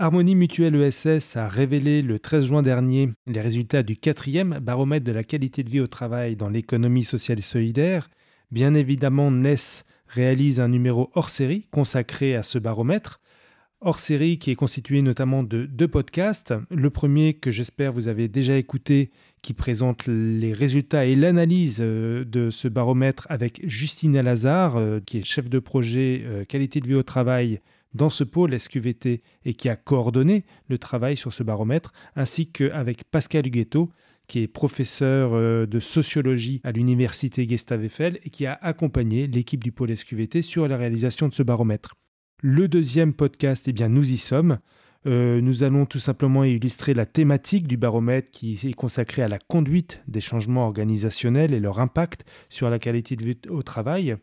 Harmonie Mutuelle ESS a révélé le 13 juin dernier les résultats du quatrième baromètre de la qualité de vie au travail dans l'économie sociale et solidaire. Bien évidemment, NES réalise un numéro hors série consacré à ce baromètre. Hors série qui est constitué notamment de deux podcasts. Le premier que j'espère vous avez déjà écouté qui présente les résultats et l'analyse euh, de ce baromètre avec Justine Lazare euh, qui est chef de projet euh, qualité de vie au travail dans ce pôle SQVT et qui a coordonné le travail sur ce baromètre, ainsi qu'avec Pascal Huguetto, qui est professeur euh, de sociologie à l'université Gustave Eiffel et qui a accompagné l'équipe du pôle SQVT sur la réalisation de ce baromètre. Le deuxième podcast, eh bien, nous y sommes. Euh, nous allons tout simplement illustrer la thématique du baromètre qui est consacrée à la conduite des changements organisationnels et leur impact sur la qualité de vie au travail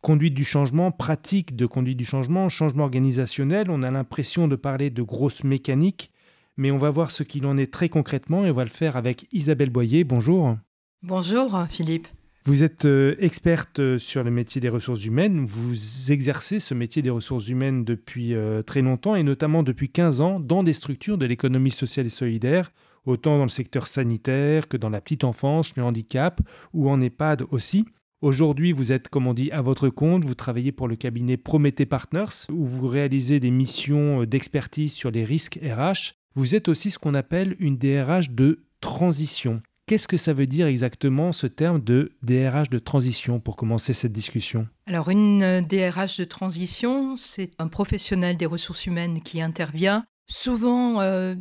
conduite du changement, pratique de conduite du changement, changement organisationnel. On a l'impression de parler de grosses mécaniques, mais on va voir ce qu'il en est très concrètement et on va le faire avec Isabelle Boyer. Bonjour. Bonjour Philippe. Vous êtes euh, experte euh, sur le métier des ressources humaines. Vous exercez ce métier des ressources humaines depuis euh, très longtemps et notamment depuis 15 ans dans des structures de l'économie sociale et solidaire, autant dans le secteur sanitaire que dans la petite enfance, le handicap ou en EHPAD aussi. Aujourd'hui, vous êtes, comme on dit, à votre compte. Vous travaillez pour le cabinet Prométhée Partners, où vous réalisez des missions euh, d'expertise sur les risques RH. Vous êtes aussi ce qu'on appelle une DRH de transition. Qu'est-ce que ça veut dire exactement ce terme de DRH de transition pour commencer cette discussion? Alors une DRH de transition, c'est un professionnel des ressources humaines qui intervient souvent euh,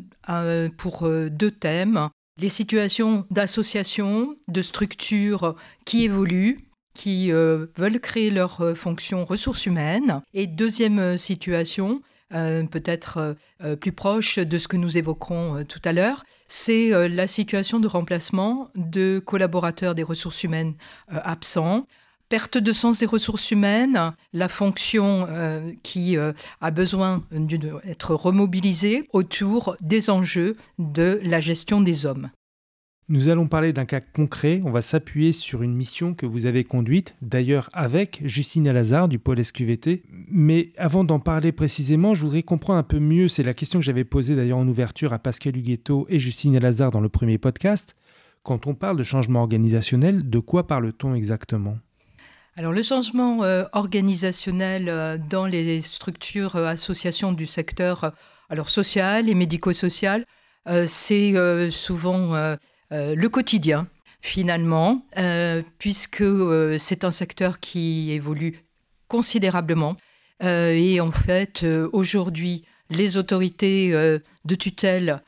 pour euh, deux thèmes. Les situations d'associations, de structures qui évoluent qui euh, veulent créer leur euh, fonction ressources humaines. Et deuxième euh, situation, peut-être plus proche de ce que nous évoquerons tout à l'heure, c'est la situation de remplacement de collaborateurs des ressources humaines absents. Perte de sens des ressources humaines, la fonction qui a besoin d'être remobilisée autour des enjeux de la gestion des hommes. Nous allons parler d'un cas concret. On va s'appuyer sur une mission que vous avez conduite, d'ailleurs avec Justine Alazard du pôle SQVT. Mais avant d'en parler précisément, je voudrais comprendre un peu mieux. C'est la question que j'avais posée d'ailleurs en ouverture à Pascal Huguetto et Justine Alazard dans le premier podcast. Quand on parle de changement organisationnel, de quoi parle-t-on exactement? Alors le changement euh, organisationnel euh, dans les structures euh, associations du secteur alors social et médico-social, c'est souvent le quotidien, finalement, euh, puisque euh, c'est un secteur qui évolue considérablement. et en fait, aujourd'hui, les autorités de tutelle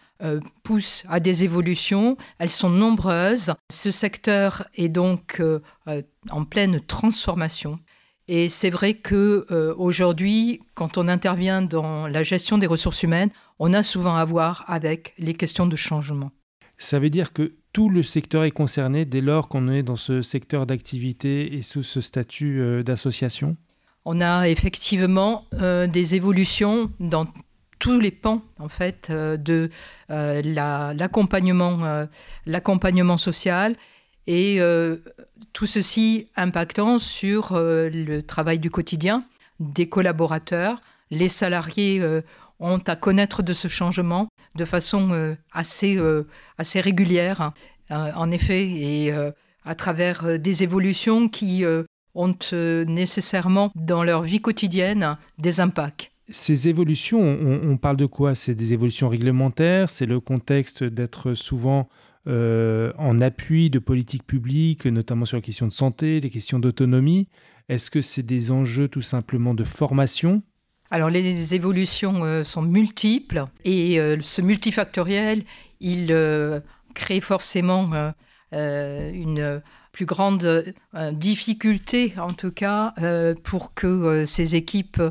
poussent à des évolutions. Elles sont nombreuses. Ce secteur est donc en pleine transformation. Et c'est vrai que aujourd'hui, quand on intervient dans la gestion des ressources humaines, on a souvent à voir avec les questions de changement. Ça veut dire que tout le secteur est concerné dès lors qu'on est dans ce secteur d'activité et sous ce statut euh, d'association? On a effectivement euh, des évolutions dans tous les pans en fait euh, de l'accompagnement social et tout ceci impactant sur le travail du quotidien des collaborateurs. Les salariés ont à connaître de ce changement de façon euh, assez, euh, assez régulière, euh, en effet, et à travers des évolutions qui ont nécessairement dans leur vie quotidienne des impacts. Ces évolutions, on, parle de quoi? C'est des évolutions réglementaires, c'est le contexte d'être souvent en appui de politiques publiques, notamment sur les questions de santé, les questions d'autonomie? Est-ce que c'est des enjeux tout simplement de formation? Alors les évolutions euh, sont multiples et euh, ce multifactoriel, il euh, crée forcément une plus grande difficulté, en tout cas, pour que ces équipes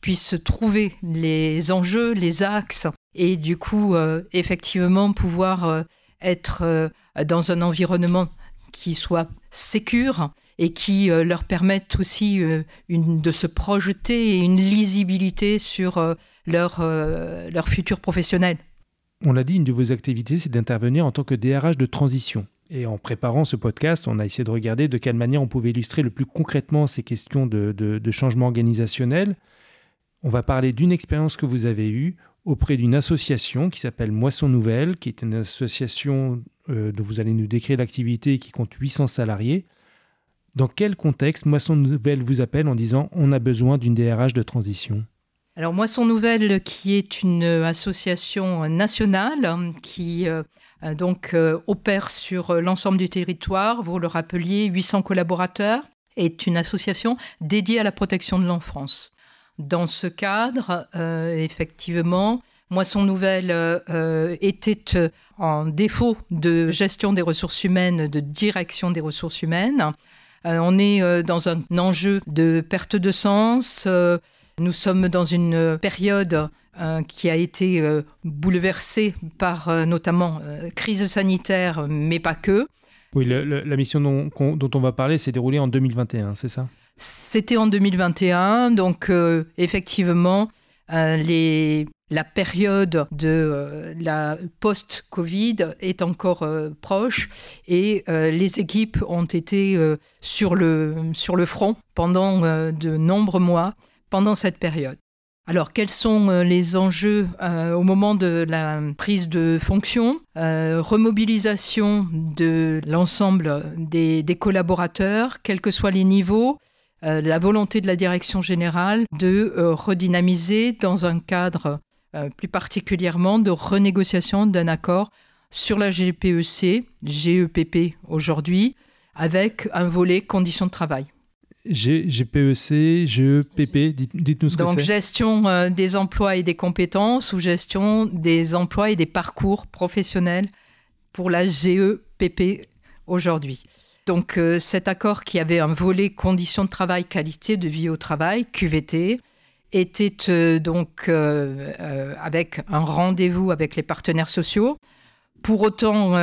puissent trouver les enjeux, les axes et du coup, effectivement, pouvoir être dans un environnement qui soit sécure et qui leur permette aussi une, de se projeter et une lisibilité sur leur, leur futur professionnel. On l'a dit, une de vos activités, c'est d'intervenir en tant que DRH de transition. Et en préparant ce podcast, on a essayé de regarder de quelle manière on pouvait illustrer le plus concrètement ces questions de, changement organisationnel. On va parler d'une expérience que vous avez eue auprès d'une association qui s'appelle Moisson Nouvelle, qui est une association euh, dont vous allez nous décrire l'activité qui compte 800 salariés. Dans quel contexte Moisson Nouvelle vous appelle en disant on a besoin d'une DRH de transition alors Moisson Nouvelle, qui est une association nationale qui euh, euh, donc opère sur l'ensemble du territoire. Vous le rappeliez, 800 collaborateurs, est une association dédiée à la protection de l'enfance. Dans ce cadre, effectivement, Moisson Nouvelle était en défaut de gestion des ressources humaines, de direction des ressources humaines. on est dans un enjeu de perte de sens. nous sommes dans une période euh, qui a été euh, bouleversé par euh, notamment crise sanitaire, mais pas que. Oui, la mission dont, on va parler s'est déroulée en 2021, c'est ça? C'était en 2021, donc effectivement, les, la période de la post-Covid est encore proche et les équipes ont été sur, le, sur le front pendant de nombreux mois pendant cette période. Alors, quels sont euh, les enjeux euh, au moment de la prise de fonction? Euh, Remobilisation de l'ensemble des, collaborateurs, quels que soient les niveaux. La volonté de la direction générale de redynamiser dans un cadre plus particulièrement de renégociation d'un accord sur la GPEC, GEPP aujourd'hui, avec un volet conditions de travail. GPEC, GEPP, dites-nous ce que c'est. Donc gestion euh, des emplois et des compétences ou gestion des emplois et des parcours professionnels pour la GEPP aujourd'hui. Donc euh, cet accord qui avait un volet conditions de travail, qualité de vie au travail, QVT, était euh, donc avec un rendez-vous avec les partenaires sociaux. Pour autant,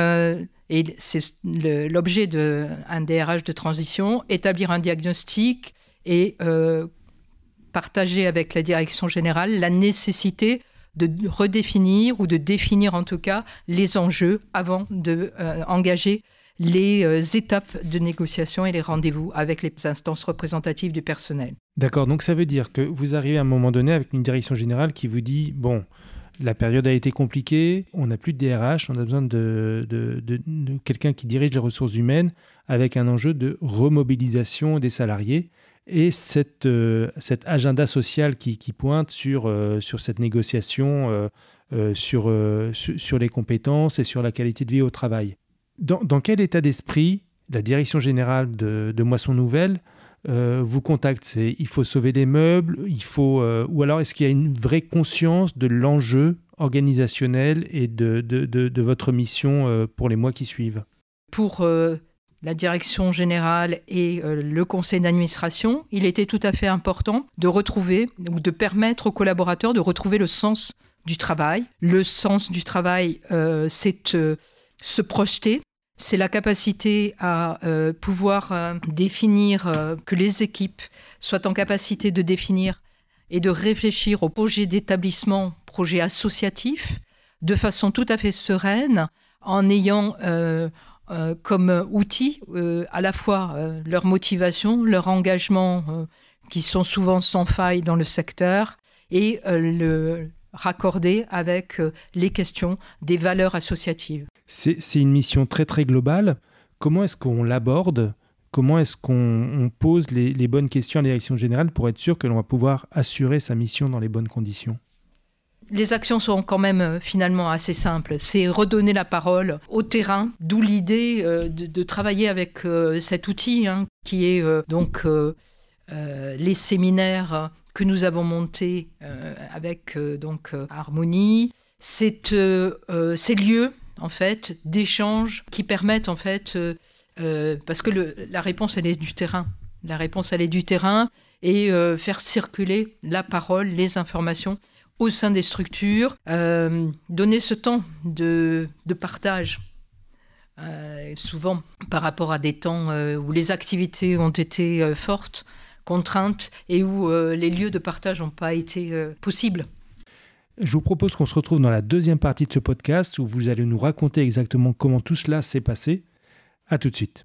et c'est l'objet d'un DRH de transition, établir un diagnostic et euh, partager avec la direction générale la nécessité de redéfinir ou de définir en tout cas les enjeux avant d'engager de, euh, les euh, étapes de négociation et les rendez-vous avec les instances représentatives du personnel. D'accord, donc ça veut dire que vous arrivez à un moment donné avec une direction générale qui vous dit, bon, la période a été compliquée, on n'a plus de DRH, on a besoin de, quelqu'un qui dirige les ressources humaines avec un enjeu de remobilisation des salariés et euh, cet agenda social qui, pointe sur, euh, sur cette négociation, sur, les compétences et sur la qualité de vie au travail. Dans, quel état d'esprit la direction générale de, de Moisson Nouvelle euh, vous contacte? Il faut sauver les meubles, il faut, euh, ou alors est-ce qu'il y a une vraie conscience de l'enjeu organisationnel et de, de, votre mission euh, pour les mois qui suivent? Pour la direction générale et le conseil d'administration, il était tout à fait important de retrouver ou de permettre aux collaborateurs de retrouver le sens du travail. Le sens du travail, c'est se projeter, c'est la capacité à euh, pouvoir euh, définir, euh, que les équipes soient en capacité de définir et de réfléchir au projet d'établissement, projet associatif, de façon tout à fait sereine, en ayant comme outil à la fois leur motivation, leur engagement, qui sont souvent sans faille dans le secteur, et le raccorder avec les questions des valeurs associatives. C'est une mission très très globale. Comment est-ce qu'on l'aborde? Comment est-ce qu'on pose les, bonnes questions à la direction générale pour être sûr que l'on va pouvoir assurer sa mission dans les bonnes conditions? Les actions sont quand même euh, finalement assez simples. C'est redonner la parole au terrain, d'où l'idée euh, de, travailler avec euh, cet outil hein, qui est donc les séminaires que nous avons montés avec donc Harmonie. C'est ces lieux en fait, d'échanges qui permettent en fait, euh, euh, parce que la réponse elle est du terrain, la réponse elle est du terrain et euh, faire circuler la parole, les informations au sein des structures, donner ce temps de partage. souvent par rapport à des temps où les activités ont été fortes, contraintes et où les lieux de partage n'ont pas été possibles. Je vous propose qu'on se retrouve dans la deuxième partie de ce podcast où vous allez nous raconter exactement comment tout cela s'est passé. À tout de suite.